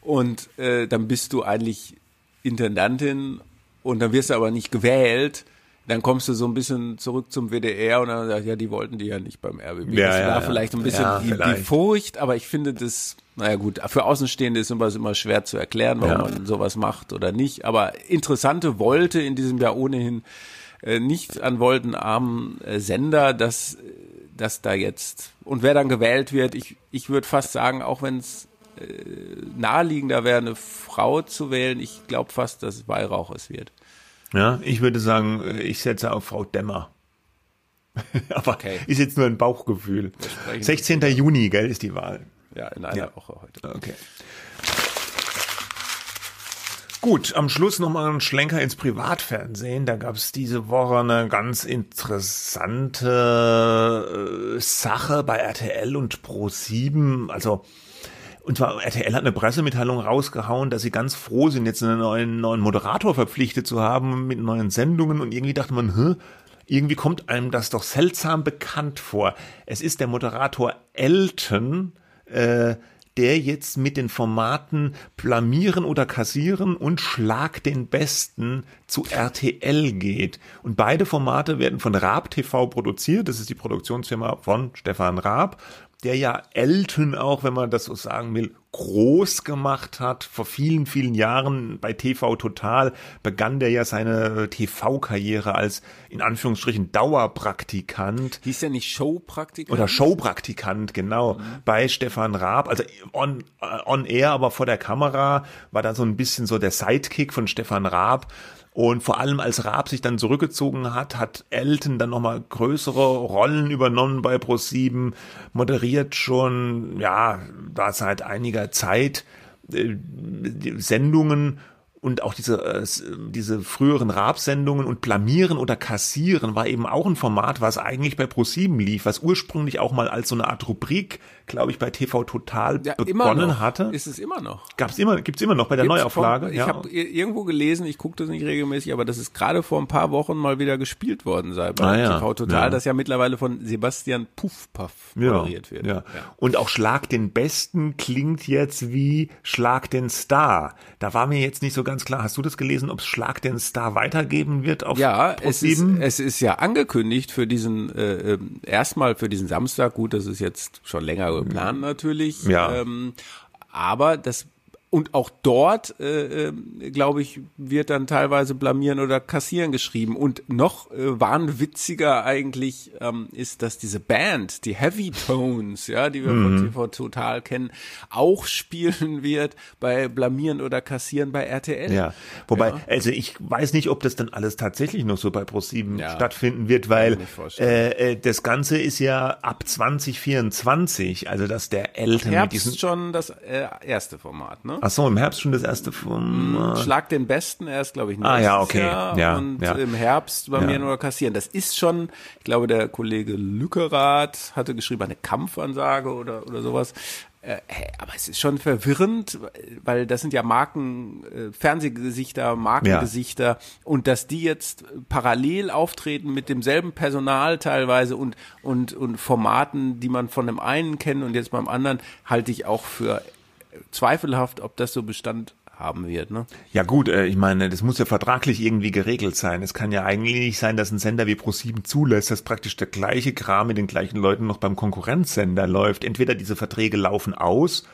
und äh, dann bist du eigentlich Intendantin und dann wirst du aber nicht gewählt. Dann kommst du so ein bisschen zurück zum WDR und dann sagst ja, die wollten die ja nicht beim RBB. Ja, das ja, war ja. vielleicht ein bisschen Ja, die, die. Furcht, aber ich finde das, naja gut, für Außenstehende ist immer, immer schwer zu erklären, warum man sowas macht oder nicht. Aber interessante wollte in diesem Jahr ohnehin äh, nicht an wolkenarmen äh, Sender, dass, dass da jetzt, und wer dann gewählt wird, ich, ich würde fast sagen, auch wenn es äh, naheliegender wäre, eine Frau zu wählen, ich glaube fast, dass es Weihrauch es wird. ja, ich würde sagen, äh, ich setze auf Frau Dämmer. Aber Okay. ist jetzt nur ein Bauchgefühl. sprechen 16. Juni, gell, ist die Wahl. Ja, in einer Ja. Woche heute. Okay. Gut, am Schluss nochmal ein Schlenker ins Privatfernsehen. Da gab es diese Woche eine ganz interessante äh, Sache bei RTL und Pro7. Also, und zwar RTL hat eine Pressemitteilung rausgehauen, dass sie ganz froh sind, jetzt einen neuen, neuen Moderator verpflichtet zu haben mit neuen Sendungen. Und irgendwie dachte man, hä? Irgendwie kommt einem das doch seltsam bekannt vor. Es ist der Moderator Elton, äh, der jetzt mit den Formaten Blamieren oder Kassieren und Schlag den Besten zu RTL geht. Und beide Formate werden von Raab TV produziert. Das ist die Produktionsfirma von Stefan Raab, der ja Elton auch, wenn man das so sagen will, groß gemacht hat. Vor vielen, vielen Jahren bei TV Total begann der ja seine TV-Karriere als in Anführungsstrichen Dauerpraktikant. Hieß der nicht Showpraktiker? Oder Showpraktikant, genau, bei Stefan Raab, also on, äh, on air, aber vor der Kamera war da so ein bisschen so der Sidekick von Stefan Raab. Und vor allem als Raab sich dann zurückgezogen hat, hat Elton dann nochmal größere Rollen übernommen bei Pro7, moderiert schon, ja, da seit einiger Zeit äh, Sendungen und auch diese, äh, s- diese früheren Raab-Sendungen und Blamieren oder Kassieren war eben auch ein Format, was eigentlich bei ProSieben lief, was ursprünglich auch mal als so eine Art Rubrik, glaube ich, bei TV Total ja, immer begonnen noch. hatte. Ist es immer noch. Gab's immer, gibt's immer noch bei der Gibt's Neuauflage. Vor, ich ja. habe irgendwo gelesen, ich gucke das nicht regelmäßig, aber dass es gerade vor ein paar Wochen mal wieder gespielt worden sei bei Ah, ja. TV Total, Ja. das ja mittlerweile von Sebastian Puffpaff moderiert wird. Ja. Und auch Schlag den Besten klingt jetzt wie Schlag den Star. Da war mir jetzt nicht so ganz klar. Hast du das gelesen, ob es Schlag den Star weitergeben wird auf Ja, es ist, es ist ja angekündigt für diesen, äh, äh, erstmal für diesen Samstag. Gut, das ist jetzt schon länger geplant natürlich. Ja. Ähm, aber das und auch dort, äh, äh, glaube ich, wird dann teilweise blamieren oder kassieren geschrieben. Und noch äh, wahnwitziger eigentlich ähm, ist, dass diese Band, die Heavy Tones, ja, die wir mhm. von TV Total kennen, auch spielen wird bei blamieren oder kassieren bei RTL. Ja, wobei, ja. also ich weiß nicht, ob das dann alles tatsächlich noch so bei ProSieben ja. stattfinden wird, weil äh, äh, das Ganze ist ja ab 2024, also dass der Eltern mit diesen schon das äh, erste Format, ne? Ach so, im Herbst schon das erste vom. Mm, Schlag den Besten erst, glaube ich, Ah ja, okay. Jahr ja, und ja. im Herbst bei Ja. mir nur kassieren. Das ist schon, ich glaube, der Kollege Lückerath hatte geschrieben, eine Kampfansage oder, oder sowas. Äh, hey, aber es ist schon verwirrend, weil das sind ja Marken, äh, Fernsehgesichter, Markengesichter und dass die jetzt parallel auftreten mit demselben Personal teilweise und, und, und Formaten, die man von dem einen kennt und jetzt beim anderen, halte ich auch für zweifelhaft, ob das so Bestand haben wird. Ne? Ja gut, äh, ich meine, das muss ja vertraglich irgendwie geregelt sein. Es kann ja eigentlich nicht sein, dass ein Sender wie Pro7 zulässt, dass praktisch der gleiche Kram mit den gleichen Leuten noch beim Konkurrenzsender läuft. Entweder diese Verträge laufen aus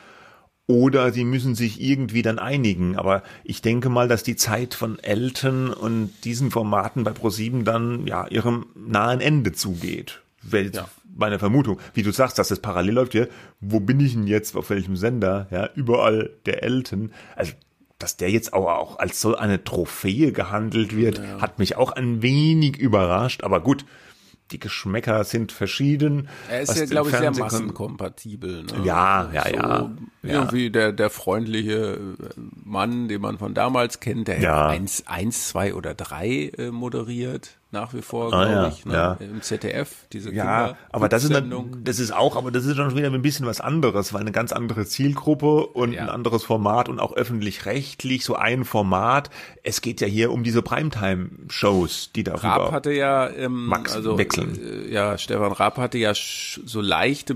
oder sie müssen sich irgendwie dann einigen. Aber ich denke mal, dass die Zeit von Elton und diesen Formaten bei Pro7 dann ja ihrem nahen Ende zugeht. Wel- Ja. Meine Vermutung, wie du sagst, dass das parallel läuft hier, wo bin ich denn jetzt, auf welchem Sender? Ja, überall der Elton. Also dass der jetzt auch, auch als so eine Trophäe gehandelt wird, hat mich auch ein wenig überrascht. Aber gut, die Geschmäcker sind verschieden. Er ist ja, glaube ich, sehr massenkompatibel. Ne? Ja, ja, ja, ja. Irgendwie der, der freundliche äh, Mann, den man von damals kennt, der Ja. eins, eins, zwei oder drei äh, moderiert, nach wie vor, Ah, glaube ja, ich, ne? ja. im ZDF, diese Ja, aber das ist, dann, das ist auch, aber das ist schon wieder ein bisschen was anderes, weil eine ganz andere Zielgruppe und Ja. ein anderes Format und auch öffentlich-rechtlich so ein Format. Es geht ja hier um diese Primetime-Shows, die darüber. Raab hatte ja, ähm, Max also wechseln. Äh, ja, Stefan Raab hatte ja so leichte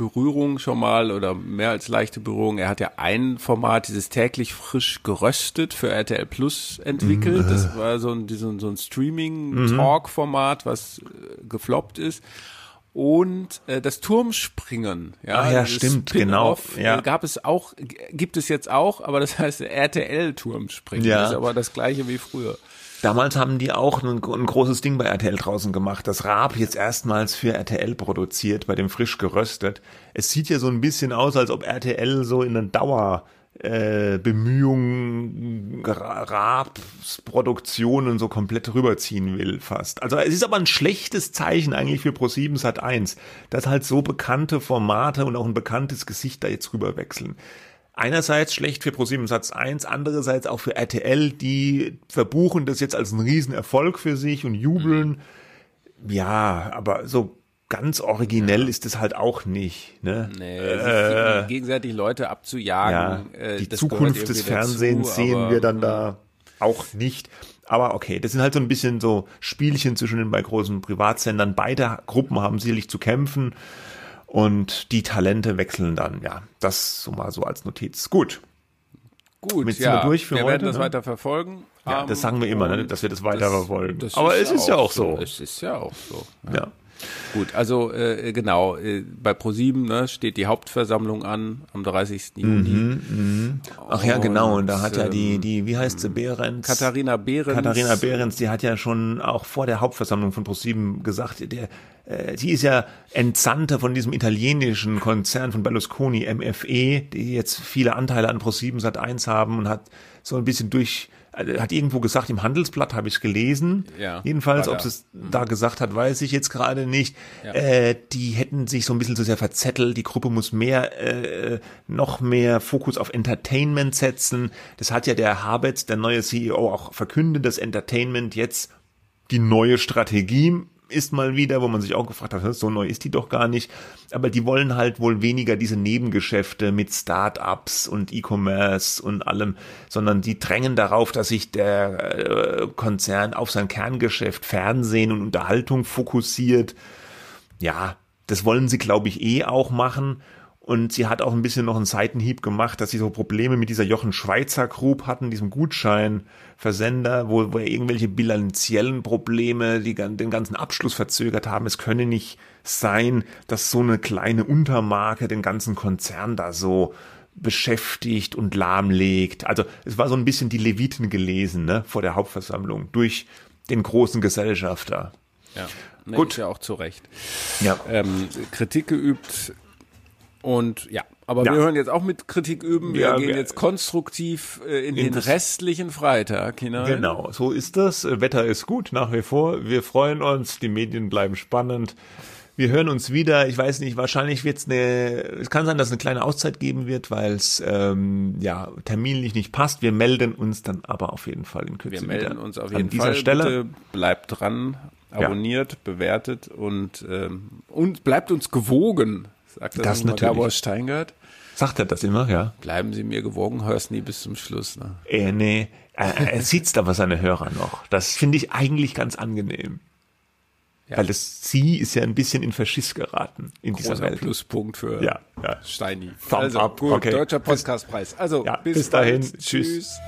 Berührung schon mal oder mehr als leichte Berührung. Er hat ja ein Format, dieses täglich frisch geröstet für RTL Plus entwickelt. Mhm. Das war so ein, so ein, Streaming-Talk-Format, was äh, gefloppt ist. Und äh, das Turmspringen, ja, Ah ja, stimmt, genau, ja. äh, gab es auch, gibt es jetzt auch, aber das heißt RTL Turmspringen. Ja. Das ist aber das gleiche wie früher. Damals haben die auch ein, ein großes Ding bei RTL draußen gemacht. Das Raab jetzt erstmals für RTL produziert, bei dem frisch geröstet. Es sieht ja so ein bisschen aus, als ob RTL so in einer Dauer äh, Bemühungen Raabs Produktionen so komplett rüberziehen will fast. Also es ist aber ein schlechtes Zeichen eigentlich für Pro7 Sat 1, dass halt so bekannte Formate und auch ein bekanntes Gesicht da jetzt rüberwechseln. Einerseits schlecht für ProSieben Satz 1, andererseits auch für RTL, die verbuchen das jetzt als einen Riesenerfolg für sich und jubeln. Ja, aber so ganz originell ist es halt auch nicht. Ne? Nee, Äh, gegenseitig Leute ja, abzujagen. äh, die das Zukunft des irgendwie dazu, Fernsehens sehen wir dann da auch nicht. Aber okay, das sind halt so ein bisschen so Spielchen zwischen den bei großen Privatsendern. Beide Gruppen haben sicherlich zu kämpfen und die Talente wechseln dann. Ja, das so mal so als Notiz. Gut. Gut, Mit ja, wir wir heute, werden das ne? weiter verfolgen. Ja, Ähm, das sagen wir immer, ne, dass wir das weiter verfolgen. das Aber es ist ja auch so. Es ist ja auch so. Ja. Ja. Gut, also äh, genau, äh, bei ProSieben ne, steht die Hauptversammlung an am 30. Juni. Ach ja, genau. Und da hat ja ähm, die, die, wie heißt sie, Behrens? Katharina Behrens. Katharina Behrens, die hat ja schon auch vor der Hauptversammlung von ProSieben gesagt, der, äh, sie ist ja Entsandte von diesem italienischen Konzern von Berlusconi, MFE, die jetzt viele Anteile an ProSieben Sat 1 haben und hat so ein bisschen durch, hat irgendwo gesagt, im Handelsblatt habe ich es gelesen. Ja, Jedenfalls, ob es da gesagt hat, weiß ich jetzt gerade nicht. Ja. Äh, die hätten sich so ein bisschen zu sehr verzettelt. Die Gruppe muss mehr, äh, noch mehr Fokus auf Entertainment setzen. Das hat ja der Habetz, der neue CEO, auch verkündet, dass Entertainment jetzt die neue Strategie ist mal wieder, wo man sich auch gefragt hat, so neu ist die doch gar nicht. Aber die wollen halt wohl weniger diese Nebengeschäfte mit Start-ups und E-Commerce und allem, sondern die drängen darauf, dass sich der äh, Konzern auf sein Kerngeschäft Fernsehen und Unterhaltung fokussiert. Ja, das wollen sie, glaube ich, eh auch machen. Und sie hat auch ein bisschen noch einen Seitenhieb gemacht, dass sie so Probleme mit dieser Jochen Schweizer Group hatten, diesem Gutscheinversender, wo, wo irgendwelche bilanziellen Probleme die, den ganzen Abschluss verzögert haben. Es könne nicht sein, dass so eine kleine Untermarke den ganzen Konzern da so beschäftigt und lahmlegt. Also es war so ein bisschen die Leviten gelesen ne, vor der Hauptversammlung durch den großen Gesellschafter. Ja, nee, gut. Ja auch zu Recht. Ja. Ähm, Kritik geübt und ja, aber ja. wir hören jetzt auch mit Kritik üben. Wir ja, gehen jetzt konstruktiv äh, in, in den restlichen Freitag hinein. Genau, so ist das. Wetter ist gut nach wie vor. Wir freuen uns. Die Medien bleiben spannend. Wir hören uns wieder. Ich weiß nicht, wahrscheinlich wird es eine, es kann sein, dass es eine kleine Auszeit geben wird, weil es ähm, ja terminlich nicht passt. Wir melden uns dann aber auf jeden Fall in Kürze Wir melden wieder uns auf jeden an dieser Fall. Stelle. Bitte bleibt dran, abonniert, ja. bewertet und, ähm, und bleibt uns gewogen. Sagt das, das natürlich. Gabor Steingart? Sagt er das immer, ja? Bleiben Sie mir gewogen, hörst nie bis zum Schluss. Ne? Äh, nee, er, er sieht aber seine Hörer noch. Das finde ich eigentlich ganz angenehm. Ja. Weil das Sie ist ja ein bisschen in Verschiss geraten in Großer dieser Welt. Pluspunkt für ja, ja. Steini. Thumbs also, up. Gut, okay. Deutscher Podcastpreis. Also bis, bis dahin. Tschüss. Tschüss.